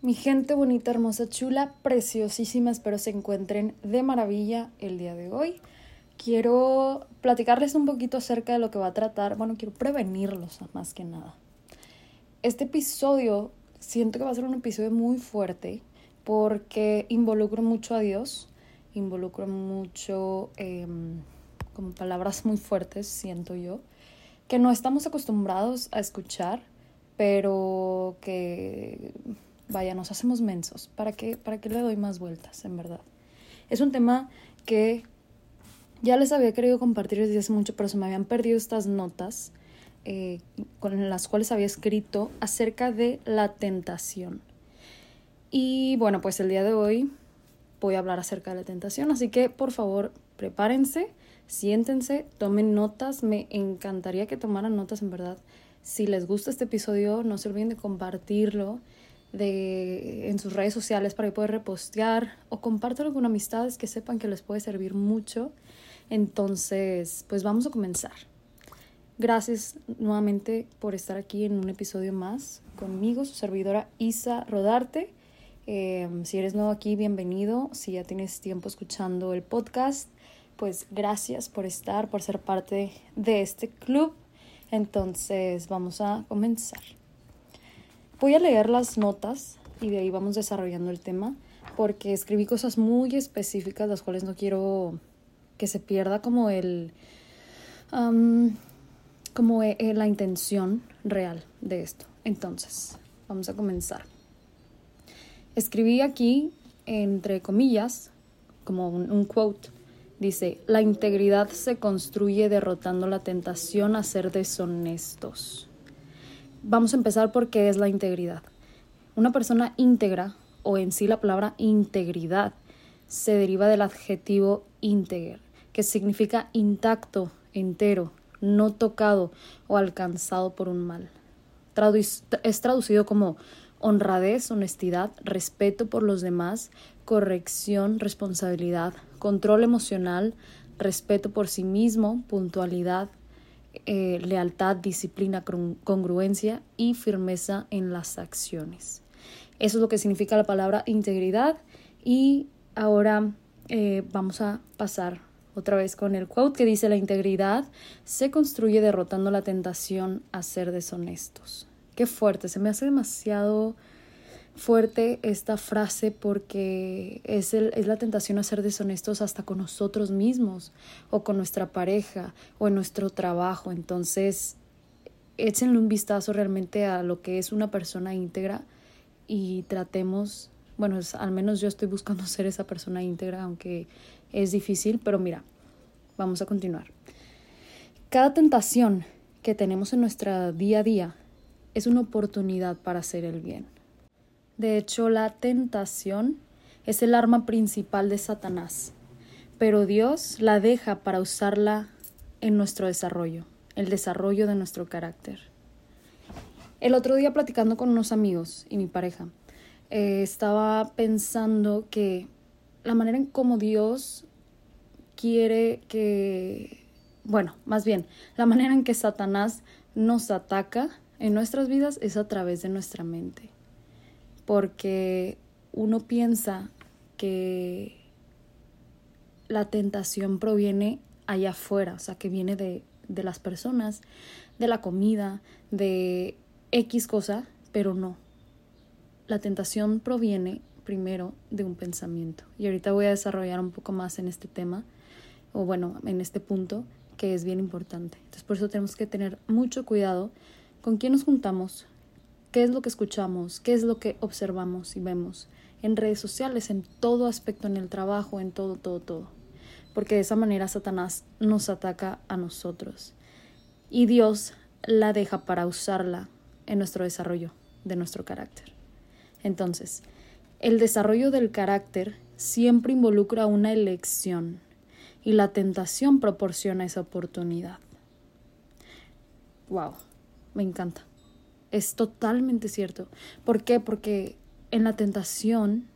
Mi gente bonita, hermosa, chula, preciosísima, espero se encuentren de maravilla el día de hoy. Quiero platicarles un poquito acerca de lo que va a tratar, bueno, quiero prevenirlos más que nada. Este episodio siento que va a ser un episodio muy fuerte porque involucro mucho a Dios, involucro mucho, em, como palabras muy fuertes, siento yo, que no estamos acostumbrados a escuchar, pero que vaya, nos hacemos mensos. ¿Para qué, ¿Para qué le doy más vueltas, en verdad? Es un tema que ya les había querido compartir desde hace mucho, pero se me habían perdido estas notas eh, con las cuales había escrito acerca de la tentación. Y bueno, pues el día de hoy voy a hablar acerca de la tentación, así que por favor prepárense, siéntense, tomen notas, me encantaría que tomaran notas en verdad. Si les gusta este episodio, no se olviden de compartirlo de, en sus redes sociales para puedan repostear o compártelo con amistades que sepan que les puede servir mucho. Entonces, pues vamos a comenzar. Gracias nuevamente por estar aquí en un episodio más conmigo, su servidora Isa Rodarte. Em, si eres nuevo aquí, bienvenido. Si ya tienes tiempo escuchando el podcast, pues gracias por estar, por ser parte de este club. Entonces, vamos a comenzar. Voy a leer las notas y de ahí vamos desarrollando el tema porque escribí cosas muy específicas las cuales no quiero que se pierda como el como e, e, la intención real de esto. Entonces, vamos a comenzar. Escribí aquí entre comillas como un, un quote Dice, la integridad se construye derrotando la tentación a ser deshonestos. Vamos a empezar por qué es la integridad. Una persona íntegra, o en sí la palabra integridad, se deriva del adjetivo íntegro, que significa intacto, entero, no tocado o alcanzado por un mal. es traducido como honradez, honestidad, respeto por los demás, corrección, responsabilidad, control emocional, respeto por sí mismo, puntualidad, eh, lealtad, disciplina, congruencia y firmeza en las acciones. Eso es lo que significa la palabra integridad y ahora eh, vamos a pasar otra vez con el quote que dice la integridad se construye derrotando la tentación a ser deshonestos. Qué fuerte, se me hace demasiado fuerte esta frase porque es, el, es la tentación a ser deshonestos hasta con nosotros mismos o con nuestra pareja o en nuestro trabajo. Entonces, échenle un vistazo realmente a lo que es una persona íntegra y tratemos, bueno, al menos yo estoy buscando ser esa persona íntegra, aunque es difícil, pero mira, vamos a continuar. Cada tentación que tenemos en nuestra día a día es una oportunidad para hacer el bien. De hecho, la tentación es el arma principal de Satanás, pero Dios la deja para usarla en nuestro desarrollo, el desarrollo de nuestro carácter. El otro día platicando con unos amigos y mi pareja, eh, estaba pensando que la manera en cómo Dios quiere que, bueno, más bien, la manera en que Satanás nos ataca en nuestras vidas es a través de nuestra mente porque uno piensa que la tentación proviene allá afuera, o sea, que viene de, de las personas, de la comida, de X cosa, pero no. La tentación proviene primero de un pensamiento. Y ahorita voy a desarrollar un poco más en este tema, o bueno, en este punto, que es bien importante. Entonces, por eso tenemos que tener mucho cuidado con quién nos juntamos, qué es lo que escuchamos, qué es lo que observamos y vemos en redes sociales, en todo aspecto, en el trabajo, en todo, todo, todo. Porque de esa manera Satanás nos ataca a nosotros. Y Dios la deja para usarla en nuestro desarrollo de nuestro carácter. Entonces, el desarrollo del carácter siempre involucra una elección y la tentación proporciona esa oportunidad. Wow, me encanta. Es totalmente cierto. ¿Por qué? Porque en la tentación,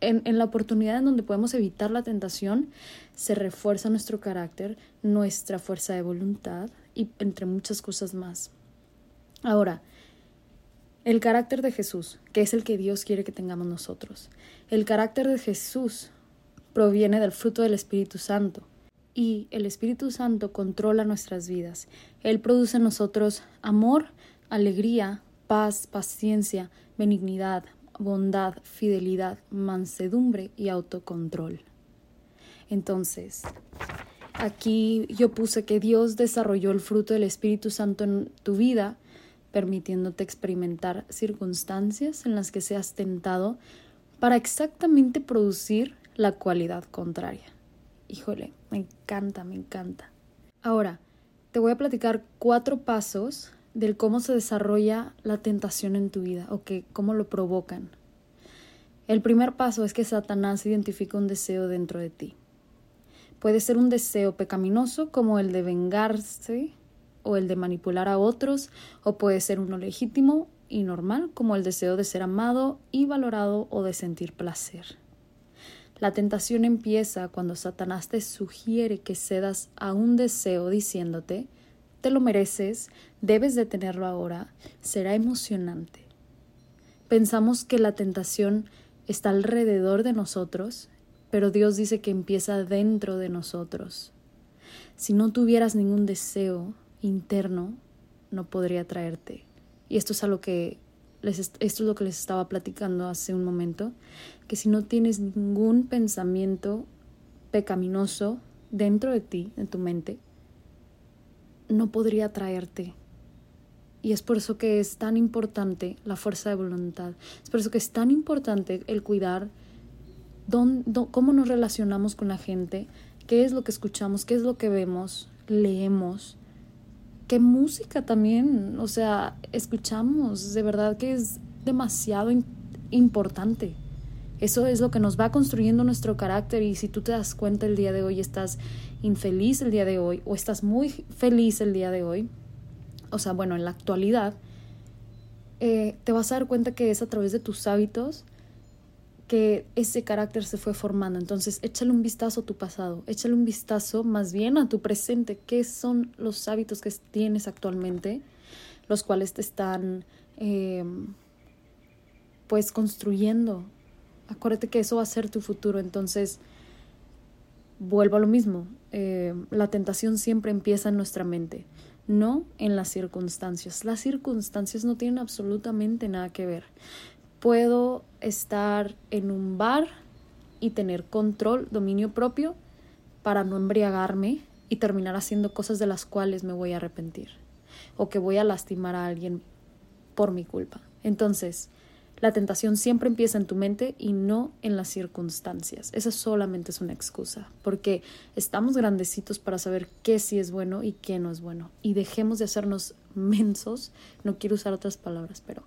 en, en, la oportunidad en donde podemos evitar la tentación, se refuerza nuestro carácter, nuestra fuerza de voluntad y entre muchas cosas más. Ahora, El carácter de Jesús, que es el que Dios quiere que tengamos nosotros. El carácter de Jesús proviene del fruto del Espíritu Santo. Y el Espíritu Santo controla nuestras vidas. Él produce en nosotros amor, alegría, paz, paciencia, benignidad, bondad, fidelidad, mansedumbre y autocontrol. Entonces, aquí yo puse que Dios desarrolló el fruto del Espíritu Santo en tu vida, permitiéndote experimentar circunstancias en las que seas tentado para exactamente producir la cualidad contraria. Híjole, me encanta, me encanta. Ahora, te voy a platicar cuatro pasos del cómo se desarrolla la tentación en tu vida o que cómo lo provocan. El primer paso es que Satanás identifica un deseo dentro de ti. Puede ser un deseo pecaminoso como el de vengarse o el de manipular a otros, o puede ser uno legítimo y normal como el deseo de ser amado y valorado o de sentir placer. La tentación empieza cuando Satanás te sugiere que cedas a un deseo diciéndote te lo mereces, debes de tenerlo ahora, será emocionante. Pensamos que la tentación está alrededor de nosotros, pero Dios dice que empieza dentro de nosotros. Si no tuvieras ningún deseo interno, no podría traerte. Y esto es a lo que les, esto es lo que les estaba platicando hace un momento, que si no tienes ningún pensamiento pecaminoso dentro de ti, en tu mente, no podría traerte. Y es por eso que es tan importante la fuerza de voluntad. Es por eso que es tan importante el cuidar cómo nos relacionamos con la gente, qué es lo que escuchamos, qué es lo que vemos, leemos, qué música también, o sea, escuchamos. De verdad que es demasiado importante. Eso es lo que nos va construyendo nuestro carácter y si tú te das cuenta el día de hoy estás infeliz el día de hoy o estás muy feliz el día de hoy, o sea, bueno, en la actualidad, eh, te vas a dar cuenta que es a través de tus hábitos que ese carácter se fue formando. Entonces, échale un vistazo a tu pasado, échale un vistazo más bien a tu presente. ¿Qué son los hábitos que tienes actualmente, los cuales te están, eh, pues, construyendo acuérdate que eso va a ser tu futuro, entonces vuelvo a lo mismo, eh, la tentación siempre empieza en nuestra mente, no en las circunstancias. Las circunstancias no tienen absolutamente nada que ver. Puedo estar en un bar y tener control, dominio propio, para no embriagarme y terminar haciendo cosas de las cuales me voy a arrepentir o que voy a lastimar a alguien por mi culpa. Entonces, la tentación siempre empieza en tu mente y no en las circunstancias. Esa solamente es una excusa, porque estamos grandecitos para saber qué sí es bueno y qué no es bueno. Y dejemos de hacernos mensos, no quiero usar otras palabras, pero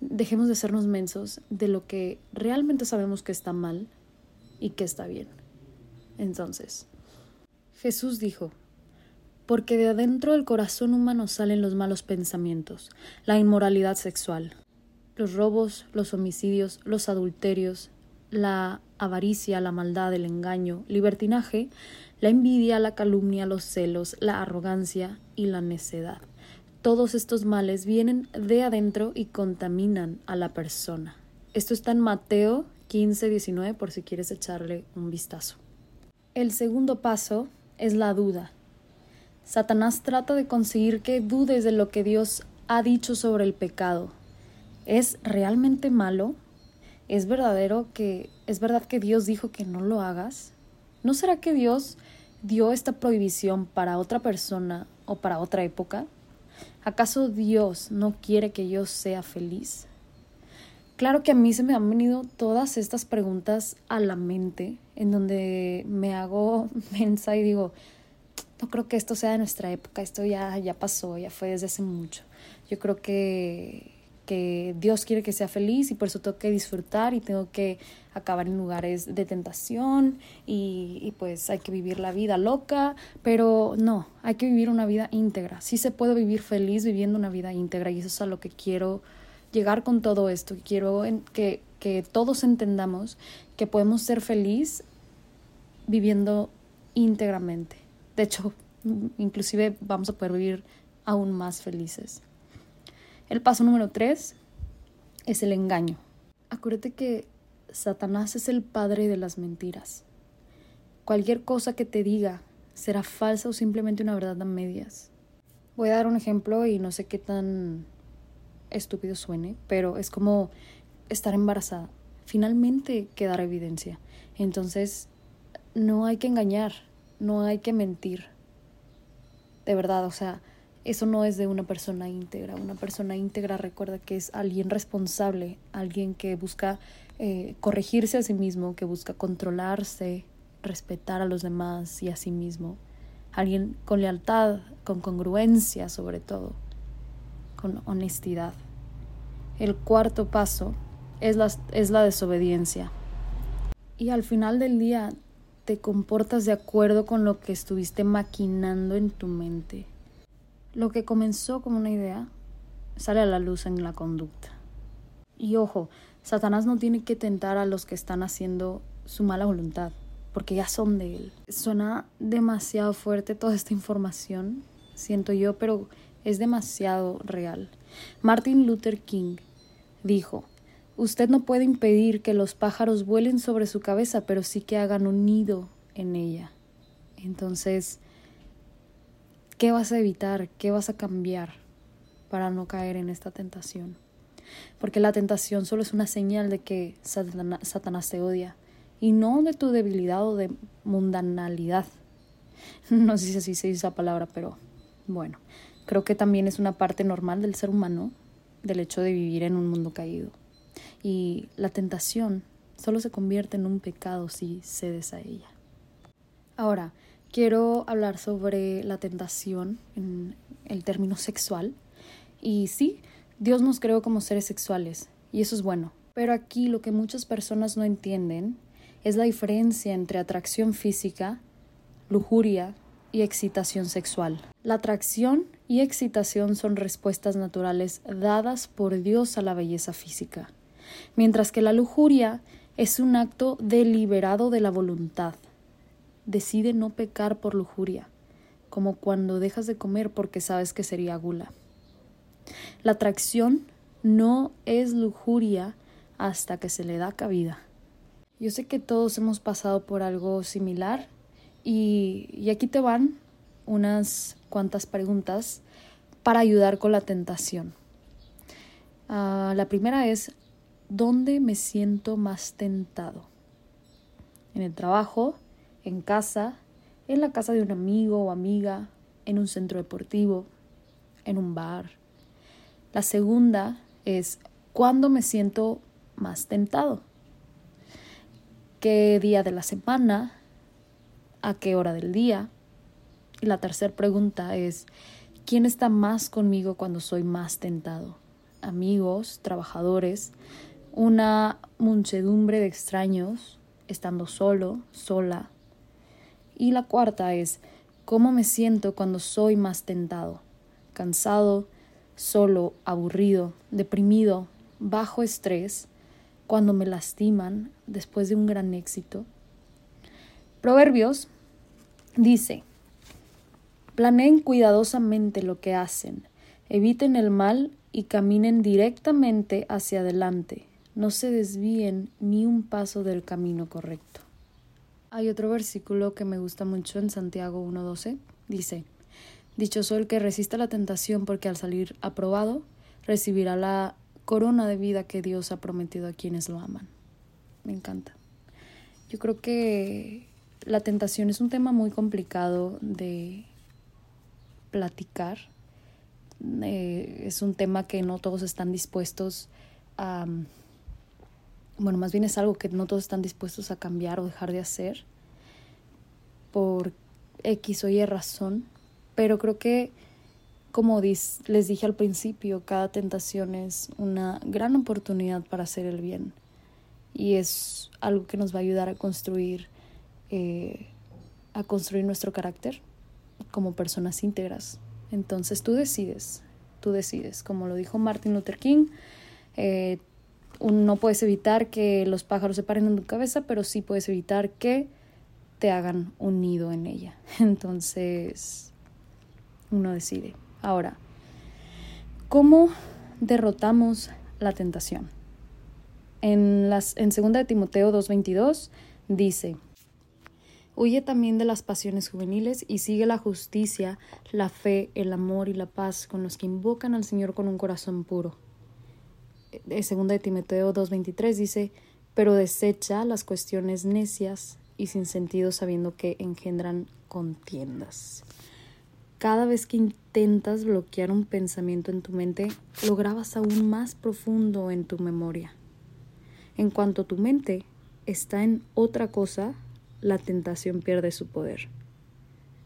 dejemos de hacernos mensos de lo que realmente sabemos que está mal y que está bien. Entonces, Jesús dijo, porque de adentro del corazón humano salen los malos pensamientos, la inmoralidad sexual, los robos, los homicidios, los adulterios, la avaricia, la maldad, el engaño, libertinaje, la envidia, la calumnia, los celos, la arrogancia y la necedad. Todos estos males vienen de adentro y contaminan a la persona. Esto está en Mateo 15, 19 por si quieres echarle un vistazo. El segundo paso es la duda. Satanás trata de conseguir que dudes de lo que Dios ha dicho sobre el pecado, ¿Es realmente malo? ¿Es verdadero que es verdad que Dios dijo que no lo hagas? ¿No será que Dios dio esta prohibición para otra persona o para otra época? ¿Acaso Dios no quiere que yo sea feliz? Claro que a mí se me han venido todas estas preguntas a la mente, en donde me hago mensa y digo, no creo que esto sea de nuestra época, esto ya, ya pasó, ya fue desde hace mucho. Yo creo que que Dios quiere que sea feliz y por eso tengo que disfrutar y tengo que acabar en lugares de tentación y, pues hay que vivir la vida loca, pero no, hay que vivir una vida íntegra. Sí se puede vivir feliz viviendo una vida íntegra y eso es a lo que quiero llegar con todo esto. Quiero que, que todos entendamos que podemos ser feliz viviendo íntegramente. De hecho, inclusive vamos a poder vivir aún más felices. El paso número tres es el engaño. Acuérdate que Satanás es el padre de las mentiras. Cualquier cosa que te diga será falsa o simplemente una verdad a medias. Voy a dar un ejemplo y no sé qué tan estúpido suene, pero es como estar embarazada. Finalmente quedará evidencia. Entonces, no hay que engañar, no hay que mentir. De verdad, o sea, eso no es de una persona íntegra. Una persona íntegra recuerda que es alguien responsable, alguien que busca eh, corregirse a sí mismo, que busca controlarse, respetar a los demás y a sí mismo. Alguien con lealtad, con congruencia sobre todo, con honestidad. El cuarto paso es la, es la desobediencia. Y al final del día te comportas de acuerdo con lo que estuviste maquinando en tu mente. Lo que comenzó como una idea sale a la luz en la conducta. Y ojo, Satanás no tiene que tentar a los que están haciendo su mala voluntad, porque ya son de él. Suena demasiado fuerte toda esta información, siento yo, pero es demasiado real. Martin Luther King dijo, Usted no puede impedir que los pájaros vuelen sobre su cabeza, pero sí que hagan un nido en ella. Entonces, ¿qué vas a evitar? ¿Qué vas a cambiar para no caer en esta tentación? Porque la tentación solo es una señal de que Satanás te odia y no de tu debilidad o de mundanalidad. No sé si así se dice esa palabra, pero bueno, creo que también es una parte normal del ser humano, del hecho de vivir en un mundo caído. Y la tentación solo se convierte en un pecado si cedes a ella. Ahora, quiero hablar sobre la tentación en el término sexual. Y sí, Dios nos creó como seres sexuales, y eso es bueno. Pero aquí lo que muchas personas no entienden es la diferencia entre atracción física, lujuria y excitación sexual. La atracción y excitación son respuestas naturales dadas por Dios a la belleza física mientras que la lujuria es un acto deliberado de la voluntad. Decide no pecar por lujuria, como cuando dejas de comer porque sabes que sería gula. La atracción no es lujuria hasta que se le da cabida. Yo sé que todos hemos pasado por algo similar y, aquí te van unas cuantas preguntas para ayudar con la tentación. Ah, la primera es, ¿Dónde me siento más tentado? En el trabajo, en casa, en la casa de un amigo o amiga, en un centro deportivo, en un bar. La segunda es ¿cuándo me siento más tentado? ¿Qué día de la semana? ¿A qué hora del día? Y la tercera pregunta es ¿quién está más conmigo cuando soy más tentado? Amigos, trabajadores, una muchedumbre de extraños, estando solo, sola. Y la cuarta es cómo me siento cuando soy más tentado, cansado, solo, aburrido, deprimido, bajo estrés, cuando me lastiman después de un gran éxito. Proverbios dice, planeen cuidadosamente lo que hacen, eviten el mal y caminen directamente hacia adelante no se desvíen ni un paso del camino correcto. Hay otro versículo que me gusta mucho en Santiago 1.12. Dice, Dichoso el que resista la tentación porque al salir aprobado recibirá la corona de vida que Dios ha prometido a quienes lo aman. Me encanta. Yo creo que la tentación es un tema muy complicado de platicar. Eh, es un tema que no todos están dispuestos a bueno, más bien es algo que no todos están dispuestos a cambiar o dejar de hacer por X o Y razón, pero creo que, como les dije al principio, cada tentación es una gran oportunidad para hacer el bien y es algo que nos va a ayudar a construir, eh, a construir nuestro carácter como personas íntegras. Entonces tú decides, tú decides, como lo dijo Martin Luther King, eh, no puedes evitar que los pájaros se paren en tu cabeza, pero sí puedes evitar que te hagan un nido en ella. Entonces, uno decide. Ahora, ¿cómo derrotamos la tentación. En, las, en 2 de Timoteo 2.22 dice, Huye también de las pasiones juveniles y sigue la justicia, la fe, el amor y la paz con los que invocan al Señor con un corazón puro. 2 de Timoteo 2.23 dice, pero desecha las cuestiones necias y sin sentido sabiendo que engendran contiendas. Cada vez que intentas bloquear un pensamiento en tu mente, lo grabas aún más profundo en tu memoria. En cuanto tu mente está en otra cosa, la tentación pierde su poder.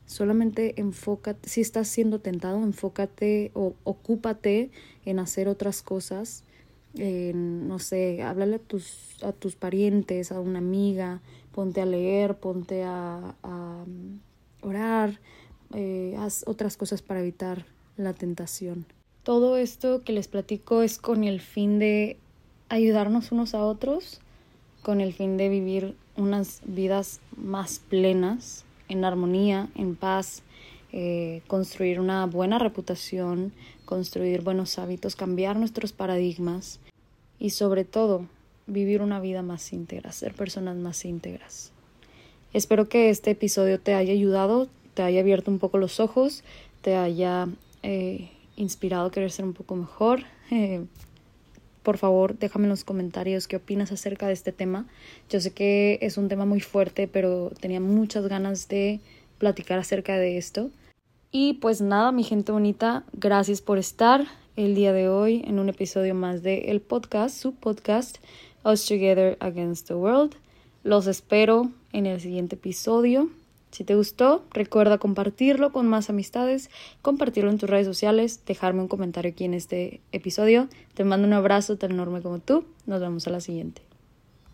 Solamente enfócate, si estás siendo tentado, enfócate o ocúpate en hacer otras cosas. No sé, háblale a tus, a tus parientes, a una amiga, ponte a leer, ponte a, mm, orar, eh, haz otras cosas para evitar la tentación. Todo esto que les platico es con el fin de ayudarnos unos a otros, con el fin de vivir unas vidas más plenas, en armonía, en paz, eh, construir una buena reputación, construir buenos hábitos, cambiar nuestros paradigmas y sobre todo vivir una vida más íntegra, ser personas más íntegras. Espero que este episodio te haya ayudado, te haya abierto un poco los ojos, te haya eh, inspirado a querer ser un poco mejor. Eh, por favor, déjame en los comentarios qué opinas acerca de este tema. Yo sé que es un tema muy fuerte, pero tenía muchas ganas de platicar acerca de esto. Y pues nada, mi gente bonita, gracias por estar el día de hoy en un episodio más de el podcast, su podcast Us Together Against the World. Los espero en el siguiente episodio. Si te gustó, recuerda compartirlo con más amistades, compartirlo en tus redes sociales, dejarme un comentario aquí en este episodio. Te mando un abrazo tan enorme como tú. Nos vemos a la siguiente.